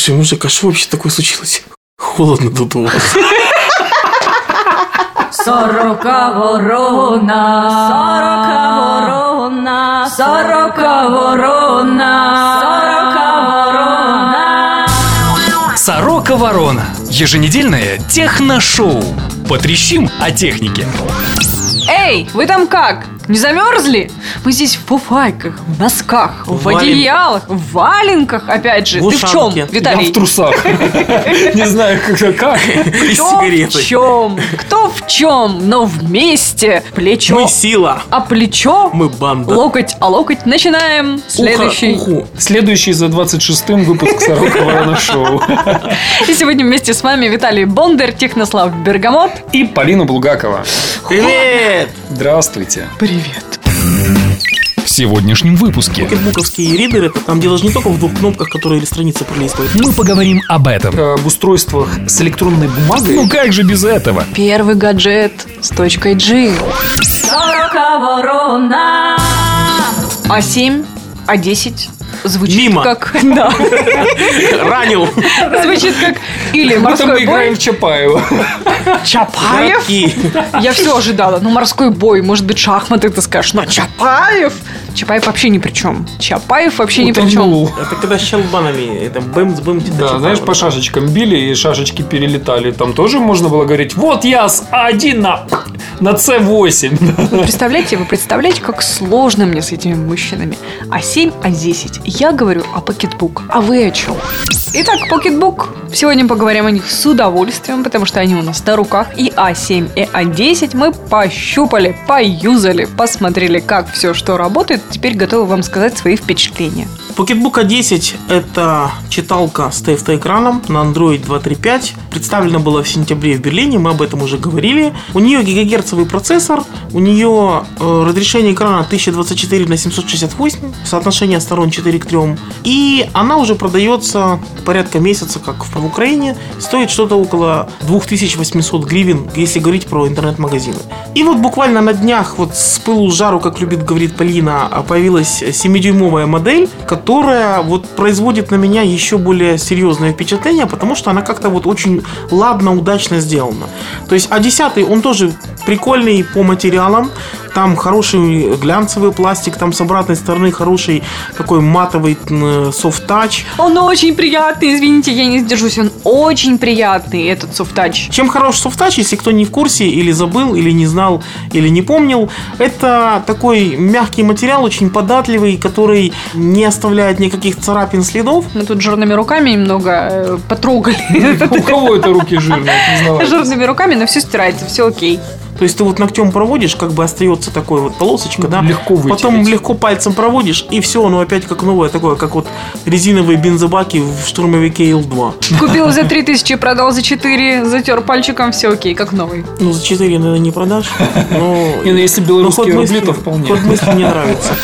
Слушай, мужик, а что вообще такое случилось? Холодно тут у вас. Сорока ворона, сорока ворона, сорока ворона, сорока ворона. Сорока Ворона. Еженедельное техношоу. Потрещим о технике. Эй, вы там как? Не замерзли? Мы здесь в фуфайках, в носках, в, В валенках. одеялах, в валенках, опять же. В Ты в чем, ушанке. Я Виталий? в трусах. Не знаю, как. как. И Кто в чем? Кто в чем? Но вместе. Плечо. Мы сила. А плечо? Мы банда. Локоть, а локоть. Начинаем. Следующий. Следующий за 26-м выпуск Сорока Ворона Шоу. И сегодня вместе с вами Виталий Бондарь, Технослав Бергамот. И Полина Булгакова. Привет! Здравствуйте. Привет. В сегодняшнем выпуске Покетбуковские ридеры, это там дело же не только в двух кнопках, которые или страницы пролистывают. мы поговорим об этом. Об устройствах с электронной бумагой. Ну как же без этого? Первый гаджет с точкой G. Сорока ворона. А7, А10 звучит Мимо. как... Да. Ранил. Звучит как или Мы там морской играем бой. в Чапаева. Чапаев? Городки. Я все ожидала. Ну, морской бой, может быть, шахматы ты скажешь. Но Чапаев? Чапаев вообще ни при чем. Чапаев вообще ни при чем. Утонул. Это когда с щелбанами, это бэмс бэм Да, знаешь, по шашечкам били и шашечки перелетали. Там тоже можно было говорить, вот я с А1 на, на С8. Вы представляете, вы представляете, как сложно мне с этими мужчинами. А7, А10. Я говорю о Pocketbook. А вы о чем? Итак, Pocketbook. Сегодня поговорим о них с удовольствием, потому что они у нас на руках. И А7, и А10 мы пощупали, поюзали, посмотрели, как все, что работает. Теперь готовы вам сказать свои впечатления. Pocketbook A10 – это читалка с TFT-экраном на Android 2.3.5. Представлена была в сентябре в Берлине, мы об этом уже говорили. У нее гигагерцовый процессор, у нее э, разрешение экрана 1024 на 768, соотношение сторон 4 к 3. И она уже продается порядка месяца, как в Украине. Стоит что-то около 2800 гривен, если говорить про интернет-магазины. И вот буквально на днях, вот с пылу жару, как любит говорить Полина, а, появилась 7-дюймовая модель, которая вот производит на меня еще более серьезное впечатление, потому что она как-то вот очень ладно, удачно сделана. То есть А10 он тоже прикольный по материалам, там хороший глянцевый пластик, там с обратной стороны хороший такой матовый софт-тач. Он очень приятный, извините, я не сдержусь. Он очень приятный, этот софтач. Чем хорош софтач, если кто не в курсе, или забыл, или не знал, или не помнил, это такой мягкий материал, очень податливый, который не оставляет никаких царапин, следов. Мы тут жирными руками немного э, потрогали. У кого это руки жирные? Жирными руками, но все стирается, все окей. То есть ты вот ногтем проводишь, как бы остается такой вот полосочка, да? Легко Потом вытереть. легко пальцем проводишь, и все, оно опять как новое, такое, как вот резиновые бензобаки в штурмовике Ил-2. Купил за 3000, продал за 4, затер пальчиком, все окей, как новый. Ну, за 4, наверное, не продашь. Но Не, ну если белорусские ход рубли, мысли- то вполне. Ход мысли мне нравится.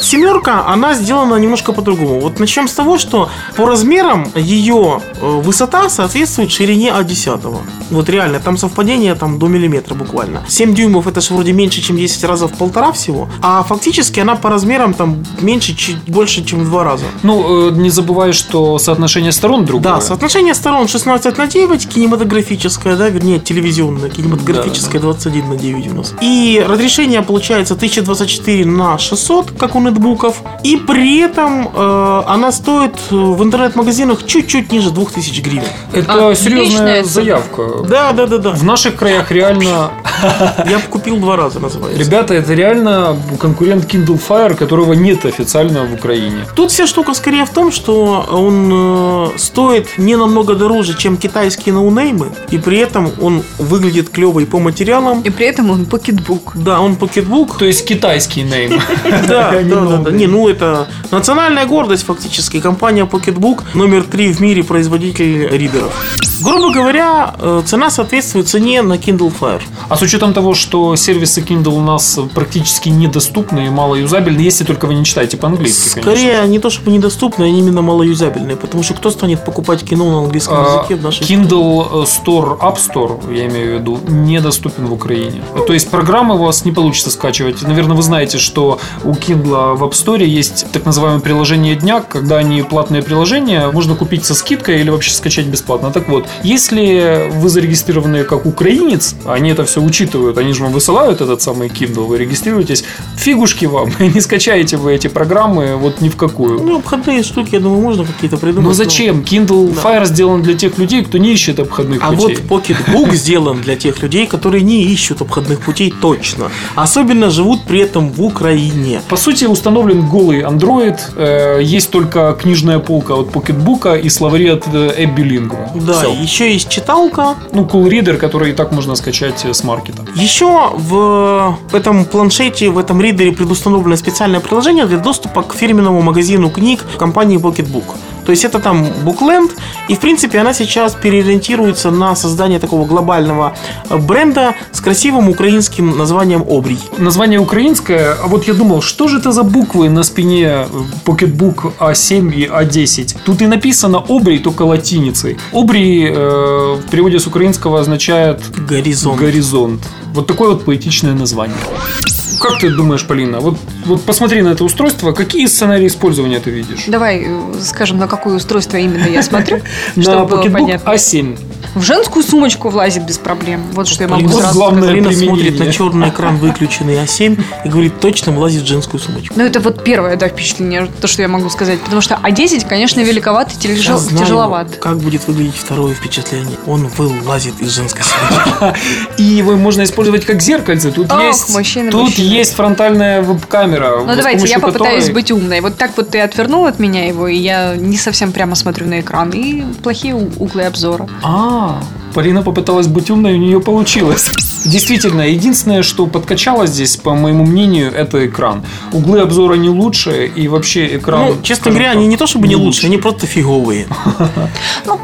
Семерка, она сделана немножко по-другому. Вот начнем с того, что по размерам ее э, высота соответствует ширине А10. Вот реально, там совпадение там до миллиметра буквально. 7 дюймов это же вроде меньше, чем 10 раза в полтора всего. А фактически она по размерам там меньше, чуть больше, чем в два раза. Ну, э, не забывай, что соотношение сторон другое. Да, соотношение сторон 16 на 9, кинематографическое, да, вернее, телевизионное, кинематографическое 21 на 9 у нас. И разрешение получается 1024 на 600, как у нетбуков. И при этом э, она стоит э, в интернет-магазинах чуть-чуть ниже 2000 гривен. Это Отличная серьезная заявка. Да, да, да, да. В наших краях реально... Я бы купил два раза, называется. Ребята, это реально конкурент Kindle Fire, которого нет официально в Украине. Тут вся штука скорее в том, что он э, стоит не намного дороже, чем китайские noname ы, и при этом он выглядит клево и по материалам. И при этом он Pocketbook. Да, он Pocketbook, То есть китайский name. Да, Не да, да. Не, ну это национальная гордость фактически. Компания Pocketbook номер три в мире производитель ридеров. Грубо говоря, э, цена соответствует цене на Kindle Fire. А с учетом того, что сервисы Kindle у нас практически недоступны и малоюзабельны, если только вы не читаете по-английски, конечно. Скорее, не то чтобы недоступны, они именно малоюзабельные. Потому что кто станет покупать кино на английском А, языке в нашей Kindle Store, App Store, я имею в виду, недоступен в Украине. То есть программы у вас не получится скачивать. Наверное, вы знаете, что у Kindle в App Store есть так называемое приложение дня, когда они платные приложения можно купить со скидкой или вообще скачать бесплатно. Так вот, если вы зарегистрированы как украинец, они это все учитывают, они же вам высылают этот самый Kindle, вы регистрируетесь, фигушки вам, не скачаете вы эти программы вот ни в какую. Ну, обходные штуки, я думаю, можно какие-то придумать. Но зачем? Kindle Fire сделан для тех людей, кто не ищет обходных А путей. вот Pocketbook сделан для тех людей, которые не ищут обходных путей точно. Особенно живут при этом в Украине. По сути, установлен голый Android, э, есть только книжная полка от Pocketbook и словари от э, Abby Lingua. Да, Всё. еще есть читалка. Ну, Cool Reader, который и так можно скачать э, с маркета. Еще в этом планшете, в этом ридере предустановлено специальное приложение для доступа к фирменному магазину книг компании Pocketbook. То есть это там Bookland, и в принципе она сейчас переориентируется на создание такого глобального э, бренда с красивым украинским названием Обрий. Название украинское, а вот я думал, что же это за буквы на спине э, Pocketbook A7 и A10? Тут и написано Обрий, только латиницей. Обрий э, в переводе с украинского означает Горизонт. горизонт. Вот такое вот поэтичное название. Как ты думаешь, Полина, вот, вот посмотри на это устройство, какие сценарии использования ты видишь? Давай э, скажем, на какое устройство именно я смотрю, На чтобы было Pocketbook понятно. A7. В женскую сумочку влазит без проблем. Вот что я могу Вот сразу главное сказать. Полина смотрит на черный экран, выключенный А7, и говорит, точно влазит в женскую сумочку. Ну, это вот первое, да, впечатление, то, что я могу сказать. Потому что А10, конечно, великоват и тяжел- Я знаю, тяжеловат. как будет выглядеть второе впечатление. Он вылазит из женской сумочки. И его можно использовать как зеркальце. Тут Ох, есть, тут есть фронтальная веб-камера. Ну, давайте, я попытаюсь которой- быть умной. Вот так вот ты отвернул от меня его, и я не совсем прямо смотрю на экран. И плохие углы обзора. А, Полина попыталась быть умной, у нее получилось. Действительно, единственное, что подкачало здесь, по моему мнению, это экран. Углы обзора не лучше, и вообще экран... Ну, честно говоря, так, они не то чтобы не лучше, они просто фиговые. Ну,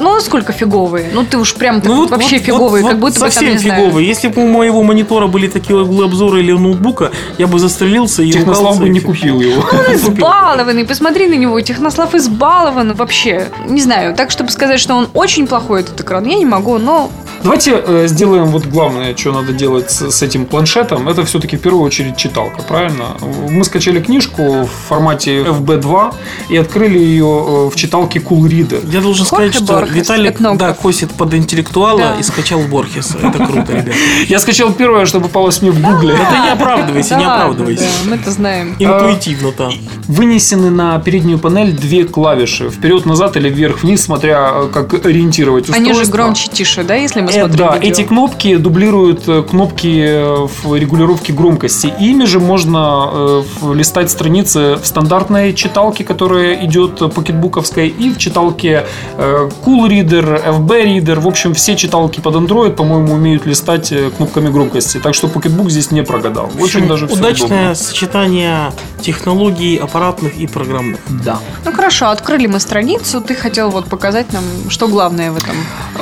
ну, насколько фиговые? Ну, ты уж прям Ну, вот вообще вот- фиговые, вот- как будто вот бы там, совсем не знаю. фиговые. Если бы у моего монитора были такие углы обзора или у ноутбука, я бы застрелился и Технослав бы не купил его. Избалованный, посмотри на него, Технослав избалован вообще. Не знаю, так, чтобы сказать, что он очень плохой, этот экран, я не могу, но Давайте э, сделаем вот главное, что надо делать с, с этим планшетом. Это все-таки в первую очередь читалка, правильно? Мы скачали книжку в формате FB2 и открыли ее э, в читалке Cool Reader. Я должен Jorge сказать, что Borges, Виталик этнограф. да, косит под интеллектуала Да. и скачал Борхес. Это круто, ребят. Я скачал первое, что попалось мне в гугле. Это не оправдывайся, не оправдывайся. да, мы это знаем. Интуитивно-то. Вынесены на переднюю панель две клавиши. Вперед-назад или вверх-вниз, смотря э, как ориентировать устройство. Они же громче, тише, да, если мы Э, смотрим да, видео? эти кнопки дублируют э, кнопки э, в регулировке громкости. Ими же можно э, листать страницы в стандартной читалке, которая идет покетбуковской, и в читалке э, Cool Reader, FB Reader. В общем, все читалки под Android, по-моему, умеют листать кнопками громкости. Так что Pocketbook здесь не прогадал. Очень общем, даже удачное удобно. сочетание технологий аппаратных и программных. Да. Ну хорошо, открыли мы страницу, ты хотел вот показать нам, что главное в этом.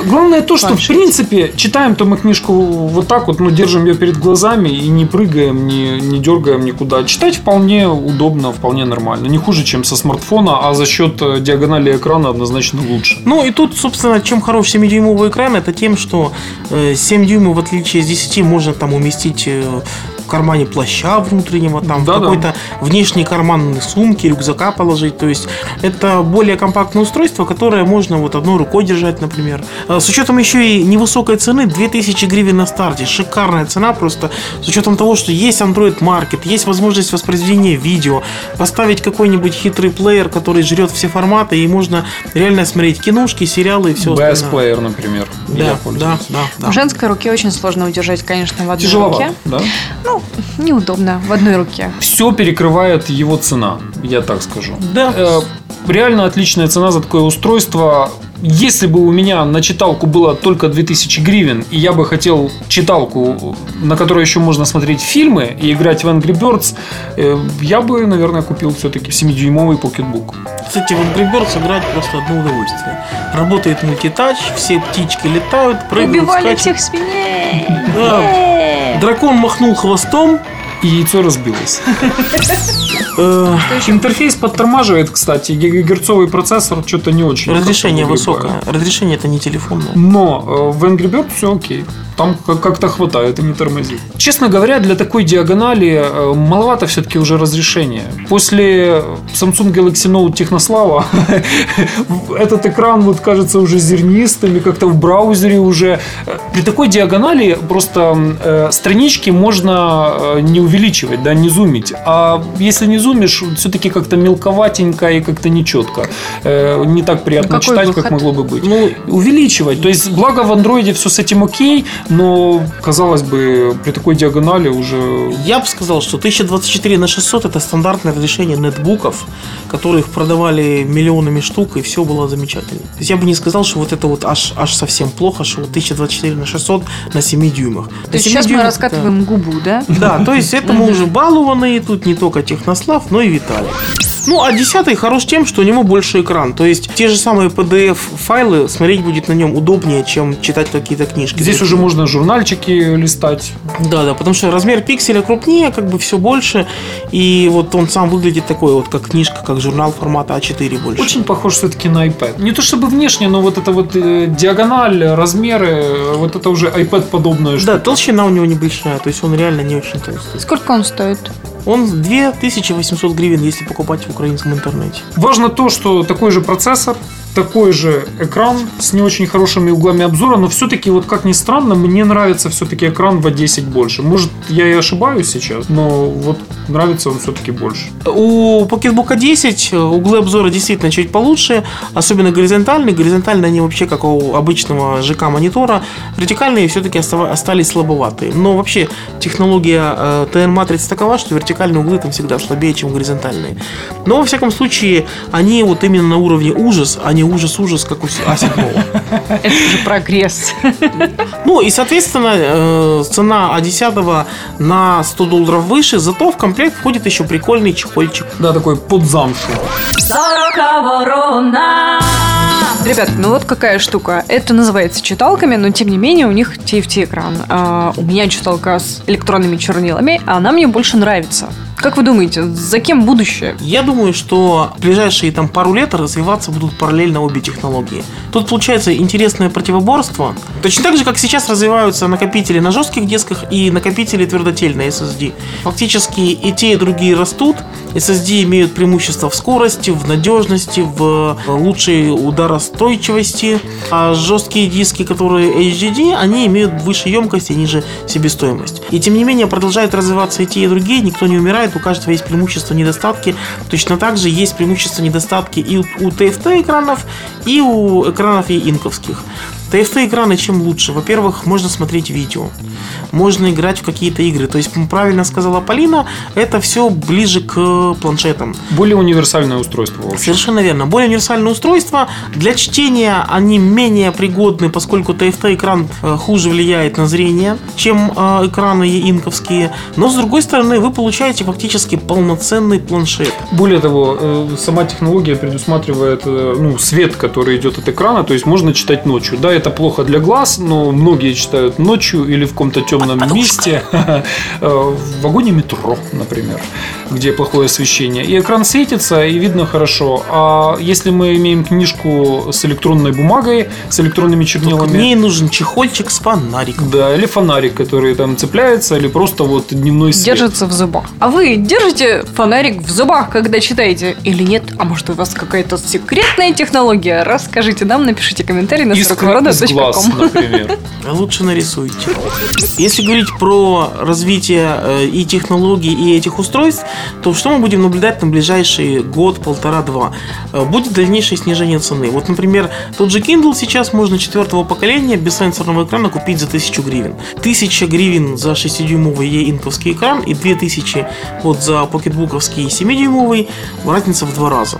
Главное то, что в Планшете. Принципе читаем-то мы книжку вот так вот, ну, держим ее перед глазами и не прыгаем, не, не дергаем никуда. Читать вполне удобно, вполне нормально. Не хуже, чем со смартфона, а за счет э, диагонали экрана однозначно лучше. Ну и тут, собственно, чем хорош 7-дюймовый экран, это тем, что э, 7 дюймов, в отличие с 10, можно там уместить э, в кармане плаща внутреннего, там в Да-да. какой-то внешней карманной сумке, рюкзака положить. То есть это более компактное устройство, которое можно вот одной рукой держать, например. Э, С учетом еще и невысокой цены, 2000 гривен на старте. Шикарная цена просто с учетом того, что есть Android Market, есть возможность воспроизведения видео, поставить какой-нибудь хитрый плеер, который жрет все форматы, и можно реально смотреть киношки, сериалы и все BS остальное. Player, например. Да, я да, да, да. В женской руке очень сложно удержать, конечно, в одной Тяжеловато, руке. да? Ну, неудобно в одной руке. Все перекрывает его цена, я так скажу. Да. Э, Реально отличная цена за такое устройство. Если бы у меня на читалку было только 2000 гривен, и я бы хотел читалку, на которой еще можно смотреть фильмы и играть в Angry Birds, э, я бы, наверное, купил все-таки 7-дюймовый покетбук. Кстати, в Angry Birds играть просто одно удовольствие. Работает мультитач, все птички летают, прыгают, Убивали скачут. всех свиней! Да. Дракон махнул хвостом, И яйцо разбилось. Э, Интерфейс подтормаживает, кстати. Гигагерцовый процессор что-то не очень. Разрешение высокое. Разрешение это не телефонное. Но э, в Angry Bird все окей. Там как- как-то хватает и не тормозит. Честно говоря, для такой диагонали э, маловато все-таки уже разрешения. После Samsung Galaxy Note Технослава этот экран вот кажется уже зернистым и как-то в браузере уже. При такой диагонали просто странички можно не увеличивать, да, не зумить. А если не зумишь, все-таки как-то мелковатенько и как-то нечетко. Э, не так приятно Какой читать, как выход? могло бы быть. Ну, Увеличивать. То есть, благо в андроиде все с этим окей, но, казалось бы, при такой диагонали уже... Я бы сказал, что 1024 на 600 это стандартное разрешение нетбуков, которых продавали миллионами штук, и все было замечательно. То есть я бы не сказал, что вот это вот аж, аж совсем плохо, что вот 1024 на 600 на 7 дюймах. То есть 7 сейчас мы дюймах, раскатываем губу, да? Да, то есть это мы уже балованные, тут не только Технослав, но и Виталий. Ну, а 10 хорош тем, что у него больше экран. То есть те же самые PDF-файлы смотреть будет на нем удобнее, чем читать какие-то книжки. Здесь уже можно журнальчики листать. Да, да, потому что размер пикселя крупнее, как бы все больше. И вот он сам выглядит такой вот, как книжка, как журнал формата А4 больше. Очень похож все-таки на iPad. Не то чтобы внешне, но вот это вот э, диагональ, размеры, вот это уже iPad подобное. Да, толщина у него небольшая, то есть он реально не очень толстый. Сколько он стоит? Он 2800 гривен, если покупать в украинском интернете. Важно то, что такой же процессор, такой же экран с не очень хорошими углами обзора, но все-таки, вот как ни странно, мне нравится все-таки экран в А10 больше. Может, я и ошибаюсь сейчас, но вот нравится он все-таки больше. У Pocketbook 10 углы обзора действительно чуть получше, особенно горизонтальные. Горизонтальные они вообще как у обычного ЖК-монитора. Вертикальные все-таки остались слабоватые. Но вообще технология э, TN-матриц такова, что вертикальные углы там всегда слабее, чем горизонтальные. Но во всяком случае, они вот именно на уровне ужас, а не ужас-ужас, как у А7. Это же прогресс. Ну и, соответственно, э, цена А10 на 100 долларов выше, зато в комплект входит еще прикольный чехольчик. Да, такой под замшу. Ребят, ну вот какая штука. Это называется читалками, но тем не менее у них TFT экран. А, у меня читалка с электронными чернилами, а она мне больше нравится. Как вы думаете, за кем будущее? Я думаю, что в ближайшие там пару лет развиваться будут параллельно обе технологии. Тут получается интересное противоборство. Точно так же, как сейчас развиваются накопители на жестких дисках и накопители твердотельные SSD. Фактически и те, и другие растут. SSD имеют преимущество в скорости, в надежности, в лучшей ударостойчивости. А жесткие диски, которые HDD, они имеют выше емкость и ниже себестоимость. И тем не менее продолжают развиваться и те, и другие. Никто не умирает, у каждого есть преимущества и недостатки. Точно так же есть преимущества и недостатки и у TFT экранов, и у экранов и инковских. TFT экраны чем лучше? Во-первых, можно смотреть видео, можно играть в какие-то игры. То есть, правильно сказала Полина, это все ближе к планшетам. Более универсальное устройство. в общем. Совершенно верно. Более универсальные устройства. Для чтения они менее пригодны, поскольку TFT-экран э, хуже влияет на зрение, чем э, экраны инковские. Но, с другой стороны, вы получаете фактически полноценный планшет. Более того, э, сама технология предусматривает э, ну, свет, который идет от экрана, то есть можно читать ночью. Да, это плохо для глаз, но многие читают ночью или в каком-то темном Под месте, э, в вагоне метро, например, где плохое освещение. И экран светится, и видно хорошо. А если мы имеем книжку с электронной бумагой, с электронными Только чернилами, ней нужен чехольчик с фонариком. да, или фонарик, который там цепляется, или просто вот дневной свет. Держится в зубах. А вы держите фонарик в зубах, когда читаете? Или нет? А может у вас какая-то секретная технология? Расскажите нам, напишите комментарий на Искра из глаз, например. Лучше нарисуйте. Если говорить про развитие э, и технологий, и этих устройств, то что мы будем наблюдать на ближайший год, полтора-два? Э, Будет дальнейшее снижение цены. Вот, например, тот же Kindle сейчас можно четвертого поколения без сенсорного экрана купить за 1000 гривен. 1000 гривен за 6-дюймовый E-инковский экран и 2000 вот за покетбуковский 7-дюймовый разница в два раза.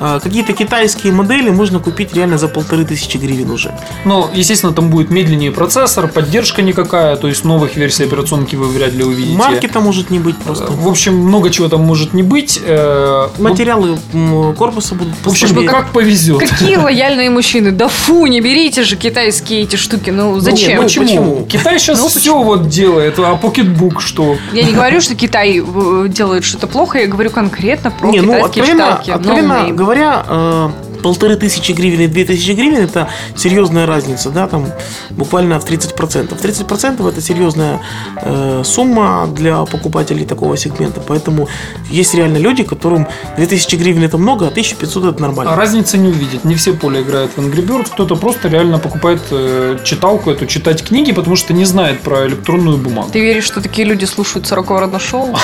А, Какие-то китайские модели можно купить реально за полторы тысячи гривен уже. Но, естественно, там будет медленнее процессор, поддержка никакая, то есть новых версий операционки вы вряд ли увидите. Маркета может не быть просто. В общем, много чего там может не быть. Э, Материалы м, корпуса будут В общем, послабее. как повезет. Какие лояльные мужчины. Да фу, не берите же китайские эти штуки. Ну, зачем? ну, Почему? почему? Китай сейчас Ну, все вот делает, а покетбук что? Я не говорю, что Китай э, делает что-то плохо, я говорю конкретно про Не, ну, китайские откровенно, читалки. No откровенно. Говоря, э, полторы тысячи гривен и две тысячи гривен это серьезная разница, да, там буквально в 30%. 30% это серьезная э, сумма для покупателей такого сегмента, поэтому есть реально люди, которым 2000 гривен это много, а 1500 это А нормально. разницы не увидит. Не все поле играют в Angry Birds. Кто-то просто реально покупает э, читалку эту, читать книги, потому что не знает про электронную бумагу. Ты веришь, что такие люди слушают 40 родно шоу?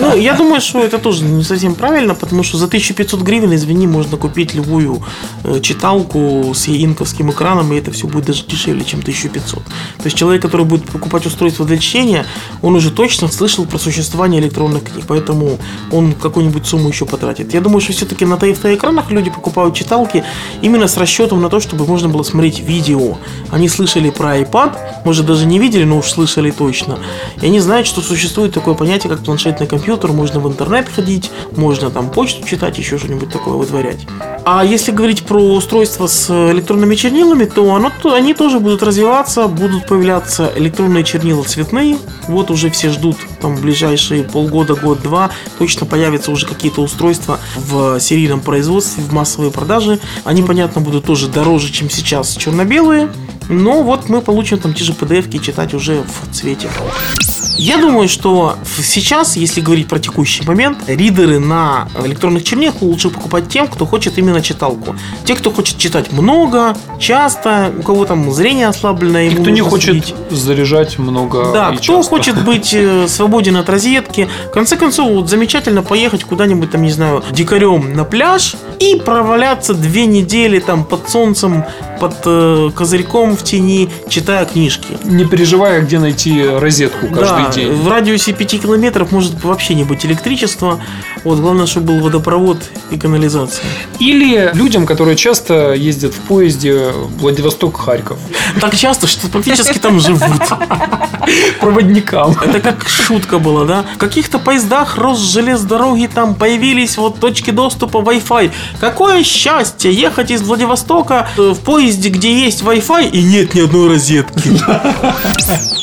Ну, я думаю, что это тоже не совсем правильно, потому что за 1500 гривен, извини, можно купить любую э, читалку с инковским экраном, и это все будет даже дешевле, чем 1500. То есть человек, который будет покупать устройство для чтения, он уже точно слышал про существование электронных книг, поэтому он какую-нибудь сумму еще потратит. Я думаю, что все-таки на TFT экранах люди покупают читалки именно с расчетом на то, чтобы можно было смотреть видео. Они слышали про iPad, может даже не видели, но уж слышали точно. И они знают, что существует такое понятие, как планшетный компьютер, можно в интернет ходить, можно там почту читать, еще что-нибудь такое вытворять. А если говорить про устройства с электронными чернилами, то, оно, они тоже будут развиваться, будут появляться электронные чернила цветные. Вот уже все ждут там в ближайшие полгода, год-два, точно появятся уже какие-то устройства в серийном производстве, в массовой продаже. Они, понятно, будут тоже дороже, чем сейчас черно-белые. Но вот мы получим там те же PDF-ки читать уже в цвете. Я думаю, что сейчас, если говорить про текущий момент, ридеры на электронных чернилах лучше покупать тем, кто хочет именно читалку. Те, кто хочет читать много, часто, у кого там зрение ослабленное, ему Кто не хочет следить. заряжать много Да, кто часто. хочет быть э, свободен от розетки. В конце концов, вот замечательно поехать куда-нибудь там, не знаю, дикарем на пляж и проваляться две недели там под солнцем, под э, козырьком в тени, читая книжки. Не переживая, где найти розетку каждый Да, день. в радиусе 5 километров может вообще не быть электричества. Вот, главное, чтобы был водопровод и канализация. Или людям, которые часто ездят в поезде Владивосток-Харьков. Так часто, что практически там живут. Проводникам. Это как шутка была, да? В каких-то поездах Росжелездороги там появились вот точки доступа Wi-Fi. Какое счастье ехать из Владивостока э, в поезде, где есть Wi-Fi и нет ни одной розетки.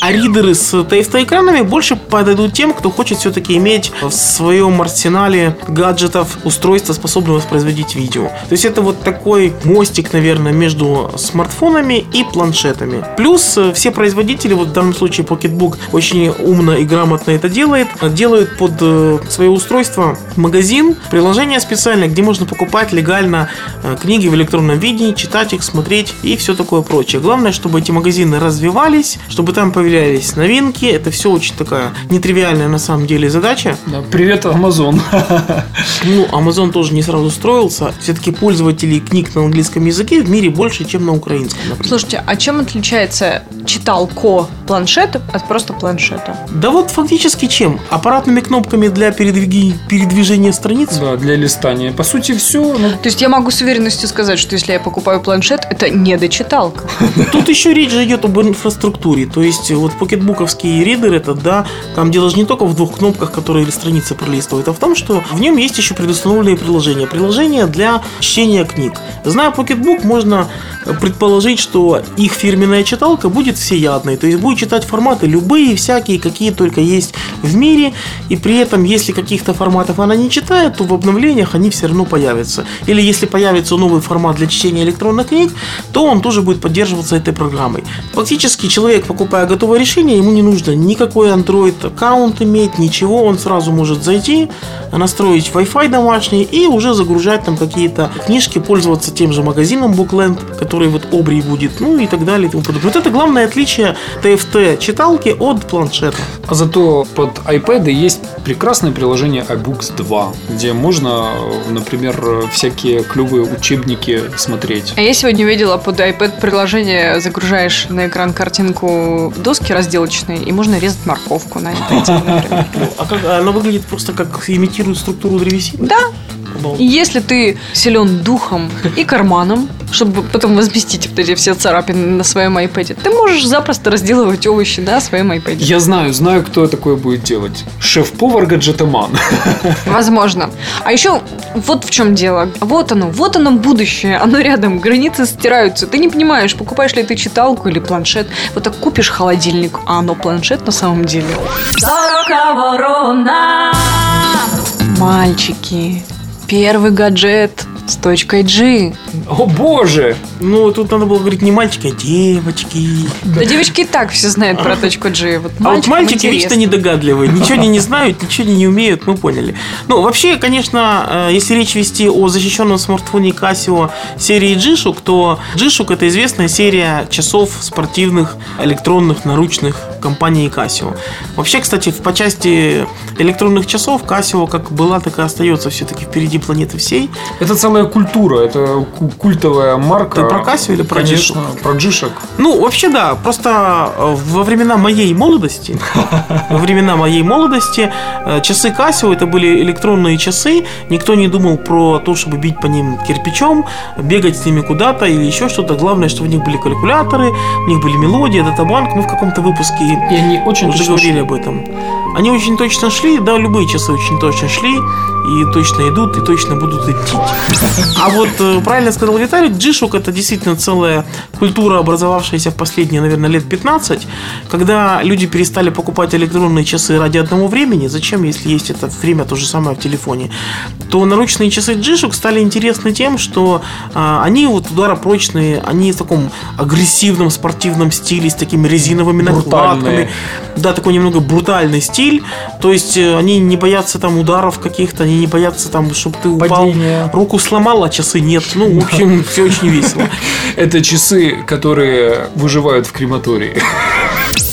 А ридеры с TFT-экранами больше подойдут тем, кто хочет все-таки иметь в своем арсенале гаджетов устройство, способное воспроизводить видео. То есть это вот такой мостик, наверное, между смартфонами и планшетами. Плюс э, все производители, вот в данном случае Pocketbook очень умно и грамотно это делает, делают под э, свое устройство магазин, приложение специальное, где можно покупать легально э, книги в электронном виде, читать их, смотреть и все такое прочее. Главное, чтобы эти магазины развивались, чтобы там появлялись новинки. Это все очень такая нетривиальная на самом деле задача. Да, Привет, Амазон. Ну, Amazon тоже не сразу строился. Все-таки пользователей книг на английском языке в мире больше, чем на украинском, например. Слушайте, а чем отличается читалко планшета от просто планшета? Да вот фактически чем? Аппаратными кнопками для передвиги- передвижения страниц? Да, для листания. По сути, все. Ну, То есть я могу с уверенностью сказать, что если я покупаю планшет, это не дочиталка. Тут еще речь же идет об инфраструктуре. То есть вот покетбуковский ридер это, да, там дело же не только в двух кнопках, которые страницы пролистывают, а в том, что в нем есть еще предустановленные приложения. Приложения для чтения книг. Зная Pocketbook, можно предположить, что их фирменная читалка будет всеядной. То есть будет читать форматы любые, всякие, какие только есть в мире. И при этом, если каких-то форматов она не читает, то в обновлениях они все равно появятся. Или если появится новый формат для чтения электронных книг, то он тоже будет поддерживаться этой программой. Фактически человек, покупая готовое решение, ему не нужно никакой Android аккаунт иметь, ничего, он сразу может зайти, настроить Wi-Fi домашний и уже загружать там какие-то книжки, пользоваться тем же магазином Bookland, который вот Обри будет, ну и так далее и тому подобное. Вот это главное отличие TFT читалки от планшета. А зато под iPad есть прекрасное приложение iBooks 2, где можно, например, всякие клевые учебники смотреть. А я сегодня видела под iPad приложение, загружаешь на экран картинку доски разделочные, и можно резать морковку на iPad, например. А как, оно выглядит просто как имитирует структуру древесины? Да, Обалдеть. И если ты силен духом и карманом, чтобы потом возместить вот эти все царапины на своем iPad, ты можешь запросто разделывать овощи на своем iPad. Я знаю, знаю, кто такое будет делать. Шеф-повар гаджетоман. Возможно. А еще вот в чем дело. Вот оно, вот оно будущее. Оно рядом, границы стираются. Ты не понимаешь, покупаешь ли ты читалку или планшет. Вот так купишь холодильник, а оно планшет на самом деле. Сорока ворона. Мальчики, первый гаджет с точкой G. О боже! Ну, тут надо было говорить не мальчики, а девочки. Да девочки и так все знают про точку G. Вот А вот мальчики вечно недогадливые, ничего они не знают, ничего не умеют, мы поняли. Ну, вообще, конечно, э, если речь вести о защищенном смартфоне Casio серии G-Shock, то G-Shock это известная серия часов спортивных, электронных, наручных компании Casio. Вообще, кстати, по части электронных часов Casio как была, так и остается все-таки впереди планеты всей. Это целая культура, это ку- культовая марка. Ты про Casio или про Конечно, про джишек. Ну, вообще, да. Просто э, во времена моей молодости, во времена моей молодости, э, часы Casio это были электронные часы. Никто не думал про то, чтобы бить по ним кирпичом, бегать с ними куда-то или еще что-то. Главное, что в них были калькуляторы, в них были мелодии, датабанк. Мы в каком-то выпуске И они очень уже говорили шли. об этом. Они очень точно шли, да, любые часы очень точно шли, и точно идут, и точно будут идти. А вот э, правильно сказал Виталик, G-Shock это действительно целая культура, образовавшаяся в последние, наверное, лет 15, когда люди перестали покупать электронные часы ради одного времени, зачем, если есть это время то же самое в телефоне, то наручные часы G-Shock стали интересны тем, что а, они вот ударопрочные, они в таком агрессивном спортивном стиле, с такими резиновыми Брутальные. накладками, да, такой немного брутальный стиль. То есть э, они не боятся там ударов каких-то, они не боятся там, чтобы ты упал, Падения. руку сломал, а часы нет. Ну, в общем, все очень весело. Это часы, которые выживают в крематории.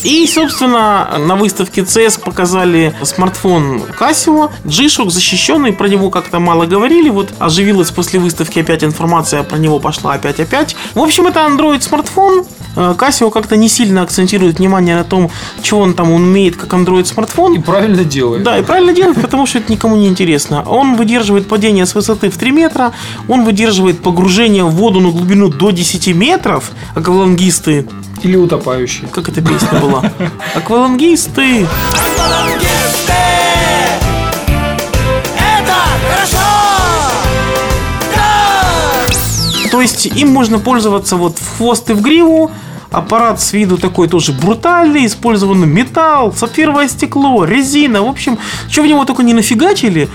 И, собственно, на выставке CS показали смартфон Casio, G-Shock защищенный, про него как-то мало говорили, вот оживилась после выставки опять информация, про него пошла опять-опять. В общем, это Android смартфон, Э, Casio как-то не сильно акцентирует внимание на том, чего он там умеет, как Android смартфон. И правильно делает. Да, и правильно делает, потому что это никому не интересно. Он выдерживает падение с высоты в 3 метра, он выдерживает погружение в воду на глубину до 10 метров. Аквалангисты, Или утопающий. как эта песня была? Аквалангисты. То есть им можно пользоваться вот в хвост и в гриву. Аппарат с виду такой тоже брутальный, использован металл, сапфировое стекло, резина. В общем, что в него только не нафигачили.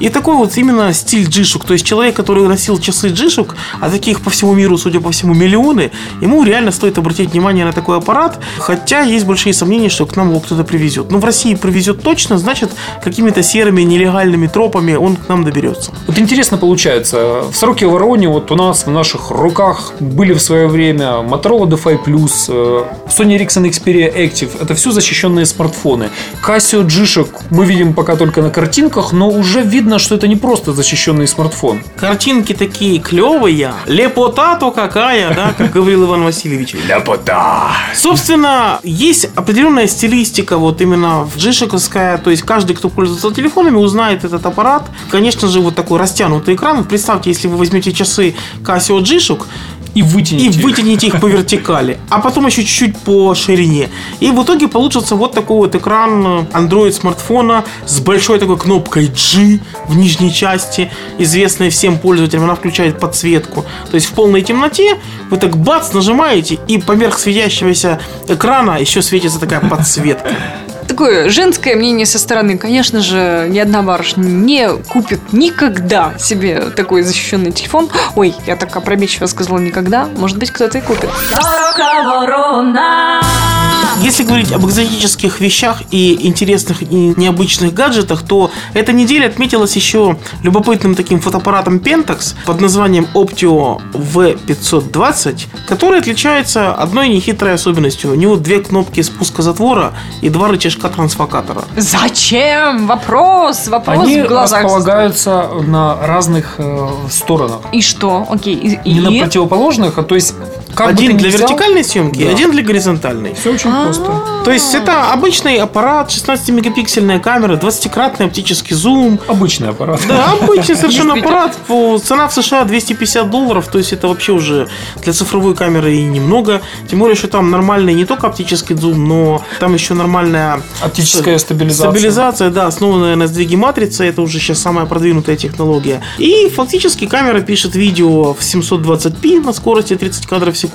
И такой вот именно стиль джишук. То есть человек, который носил часы джишук, а таких по всему миру, судя по всему, миллионы, ему реально стоит обратить внимание на такой аппарат. Хотя есть большие сомнения, что к нам его кто-то привезет. Но в России привезет точно, значит, какими-то серыми нелегальными тропами он к нам доберется. Вот интересно получается, в сроке вороне вот у нас в наших руках были в свое время Motorola DeFi Plus, э, Sony Ericsson Xperia Active. Это все защищенные смартфоны. Casio G-Shock мы видим пока только на картинках, но уже видно, что это не просто защищенный смартфон. Картинки такие клевые, лепота-то какая, да, как говорил Иван Васильевич. Ляпота! Собственно, есть определенная стилистика, вот именно в джишековская, то есть каждый, кто пользуется телефонами, узнает этот аппарат. Конечно же, вот такой растянутый экран. Представьте, если вы возьмете часы Casio G-Shock И и вытяните. их. вытяните их по вертикали, а потом еще чуть-чуть по ширине. И в итоге получится вот такой вот экран э, Android смартфона с большой такой кнопкой G в нижней части, известной всем пользователям, она включает подсветку. То есть в полной темноте вы так бац нажимаете, и поверх светящегося экрана еще светится такая подсветка. Такое женское мнение со стороны. Конечно же, ни одна барышня не купит никогда себе такой защищенный телефон. Ой, я так опрометчиво сказала никогда. Может быть, кто-то и купит. Если говорить об экзотических вещах и интересных и необычных гаджетах, то эта неделя отметилась еще любопытным таким фотоаппаратом Pentax под названием Optio V520, который отличается одной нехитрой особенностью. У него две кнопки спуска затвора и два рычажка трансфокатора. Зачем? Вопрос, вопрос Они в глазах. располагаются на разных э, сторонах. И что? Окей. И, Не на и? противоположных, а то есть как один для взял, вертикальной съемки, Да. один для горизонтальной. Все очень А, просто. То есть это обычный аппарат, 16-мегапиксельная камера, 20-кратный оптический зум. Обычный аппарат. Да, обычный совершенно аппарат. Цена в США 250 долларов, то есть это вообще уже для цифровой камеры и немного. Тем более, что там нормальный не только оптический зум, но там еще нормальная Оптическая стабилизация. Стабилизация, да, основанная на сдвиге матрицы, это уже сейчас самая продвинутая технология. И фактически камера пишет видео в 720p на скорости 30 кадров в секунду.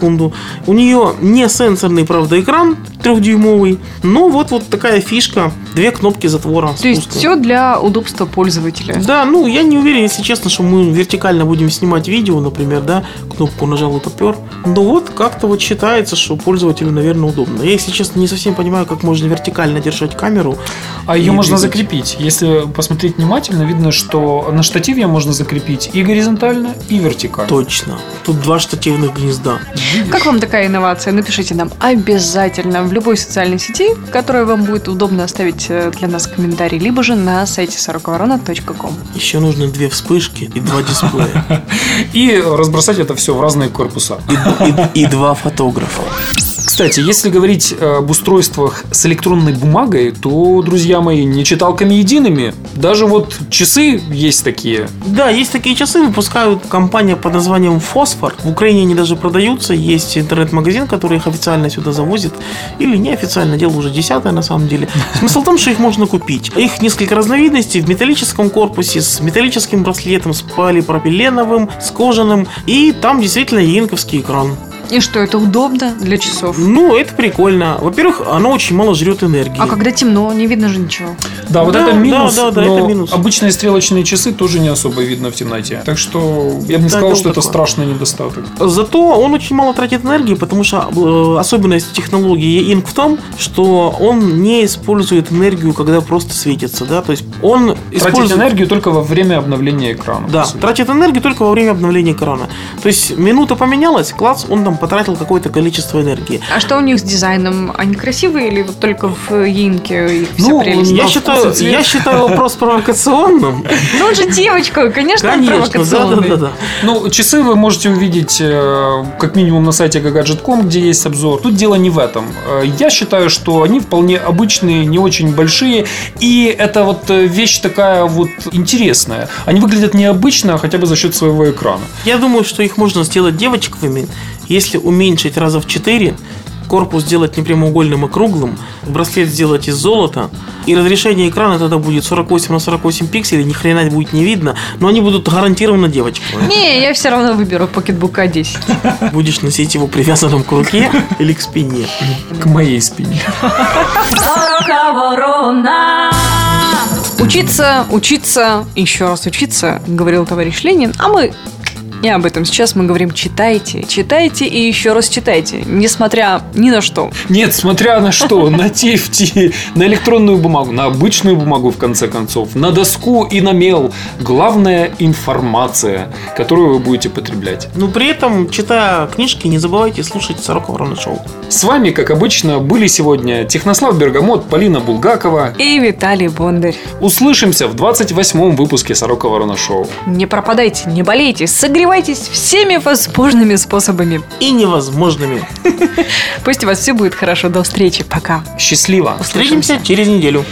У нее не сенсорный, правда, экран трехдюймовый, но вот, вот такая фишка, две кнопки затвора. То есть спуска. все для удобства пользователя. Да, ну я не уверен, если честно, что мы вертикально будем снимать видео, например, да, кнопку нажал и попер. Но вот как-то вот считается, что пользователю, наверное, удобно. Я, если честно, не совсем понимаю, как можно вертикально держать камеру. А ее можно двигать. закрепить. Если посмотреть внимательно, видно, что на штативе можно закрепить и горизонтально, и вертикально. Точно. Тут два штативных гнезда. Как вам такая инновация? Напишите нам обязательно в любой социальной сети, в которой вам будет удобно оставить э, для нас комментарий, либо же на сайте сороковорона.ком. Еще нужны две вспышки и два дисплея. И разбросать это все в разные корпуса. И, и- и два фотографа. Кстати, если говорить э, об устройствах с электронной бумагой, то, друзья мои, не читалками едиными. Даже вот часы есть такие. Да, есть такие часы, выпускают компания под названием Фосфор. В Украине они даже продаются. Есть интернет-магазин, который их официально сюда завозит. Или неофициально, дело уже десятое на самом деле. Смысл в том, что их можно купить. Их несколько разновидностей в металлическом корпусе, с металлическим браслетом, с полипропиленовым, с кожаным. И там действительно инковский экран. И что, это удобно для часов? Ну, это прикольно. Во-первых, оно очень мало жрет энергии. А когда темно, не видно же ничего. Да, вот Да, это да, минус, да, да, но это минус. обычные стрелочные часы тоже не особо видно в темноте. Так что я бы не Да, сказал, что это такое. страшный недостаток. Зато он очень мало тратит энергии, потому что э, особенность технологии Ink в том, что он не использует энергию, когда просто светится, да, то есть он Тратить использует... энергию только во время обновления экрана. Да, тратит энергию только во время обновления экрана. То есть минута поменялась, класс, он там потратил какое-то количество энергии. А что у них с дизайном? Они красивые или вот только в Инке их Ну, прелесть? Я считаю, я считаю вопрос провокационным. Ну, он же девочка, конечно, он Конечно, да, да, провокационный. да, да. Ну, часы вы можете увидеть э, как минимум на сайте gagadget.com, где есть обзор. Тут дело не в этом. Э, Я считаю, что они вполне обычные, не очень большие. И это вот э, вещь такая вот интересная. Они выглядят необычно, хотя бы за счет своего экрана. Я думаю, что их можно сделать девочковыми, если уменьшить раза в 4, корпус сделать не прямоугольным, а круглым, браслет сделать из золота, и разрешение экрана тогда будет 48 на 48 пикселей, ни хрена будет не видно, но они будут гарантированно девочковые. Не, я все равно выберу Pocketbook A10. Будешь носить его привязанным к руке или к спине. К моей спине. Учиться, учиться, еще раз учиться, говорил товарищ Ленин, а мы не об этом. Сейчас мы говорим читайте, читайте и еще раз читайте, несмотря ни на что. Нет, смотря на что, на TFT, на электронную бумагу, на обычную бумагу, в конце концов, на доску и на мел. Главная информация, которую вы будете потреблять. Но при этом, читая книжки, не забывайте слушать Сорока Ворона Шоу. С вами, как обычно, были сегодня Технослав Бергамот, Полина Булгакова. И Виталий Бондарь. Услышимся в 28-м выпуске Сорока Ворона Шоу. Не пропадайте, не болейте, согревайтесь всеми возможными способами. И невозможными. Пусть у вас все будет хорошо. До встречи. Пока. Счастливо! Встретимся через неделю.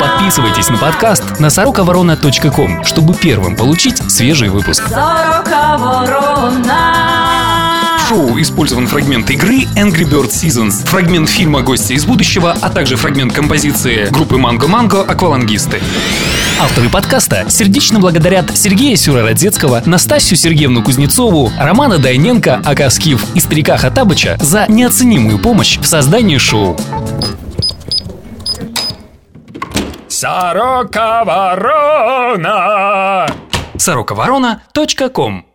Подписывайтесь на подкаст на сороковорона.ком, чтобы первым получить свежий выпуск. Сорока ворона. Шоу использован фрагмент игры Angry Bird Seasons, фрагмент фильма «Гости из будущего», а также фрагмент композиции группы Манго Манго «Аквалангисты». Авторы подкаста сердечно благодарят Сергея Сюрородецкого, Настасью Сергеевну Кузнецову, Романа Дайненко, ака Скиф и старика Хатабыча за неоценимую помощь в создании шоу. Сорока ворона! Сороковорона.ком